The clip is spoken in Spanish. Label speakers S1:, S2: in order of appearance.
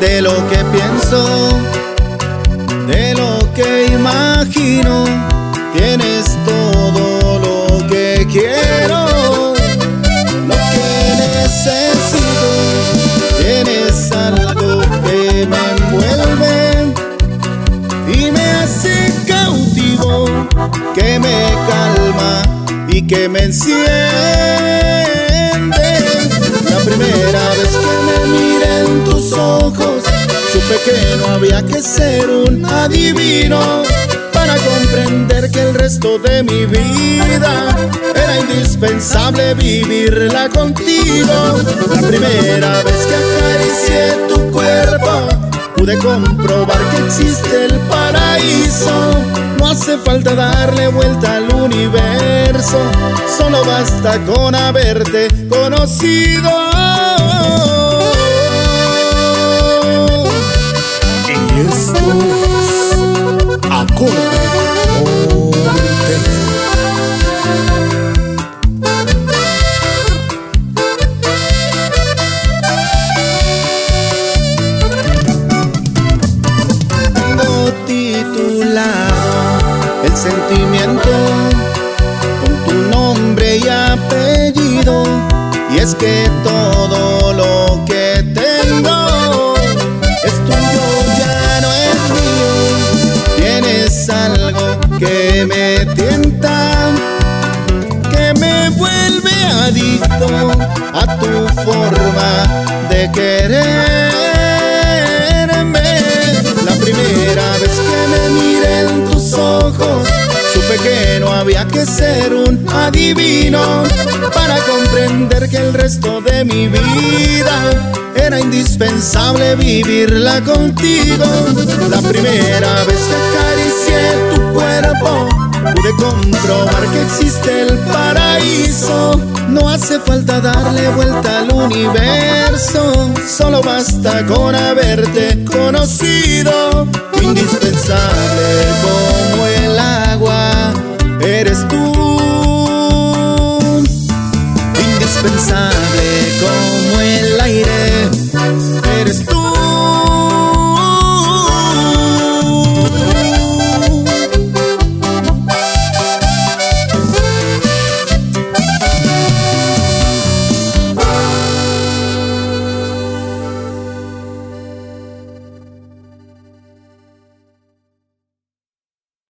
S1: de lo que pienso, de lo que imagino. Tienes todo lo que quiero, lo que necesito. Tienes algo que me envuelve y me hace cautivo, que me calma y que me enciende. La primera que no había que ser un adivino para comprender que el resto de mi vida era indispensable vivirla contigo. La primera vez que acaricié tu cuerpo, pude comprobar que existe el paraíso. No hace falta darle vuelta al universo, solo basta con haberte conocido. Sentimiento con tu nombre y apellido. Y es que todo lo que tengo es tuyo, ya no es mío. Tienes algo que me tienta, que me vuelve adicto a tu forma de quererme. Había que ser un adivino para comprender que el resto de mi vida era indispensable vivirla contigo. La primera vez que acaricié tu cuerpo, pude comprobar que existe el paraíso. No hace falta darle vuelta al universo, solo basta con haberte conocido. Indispensable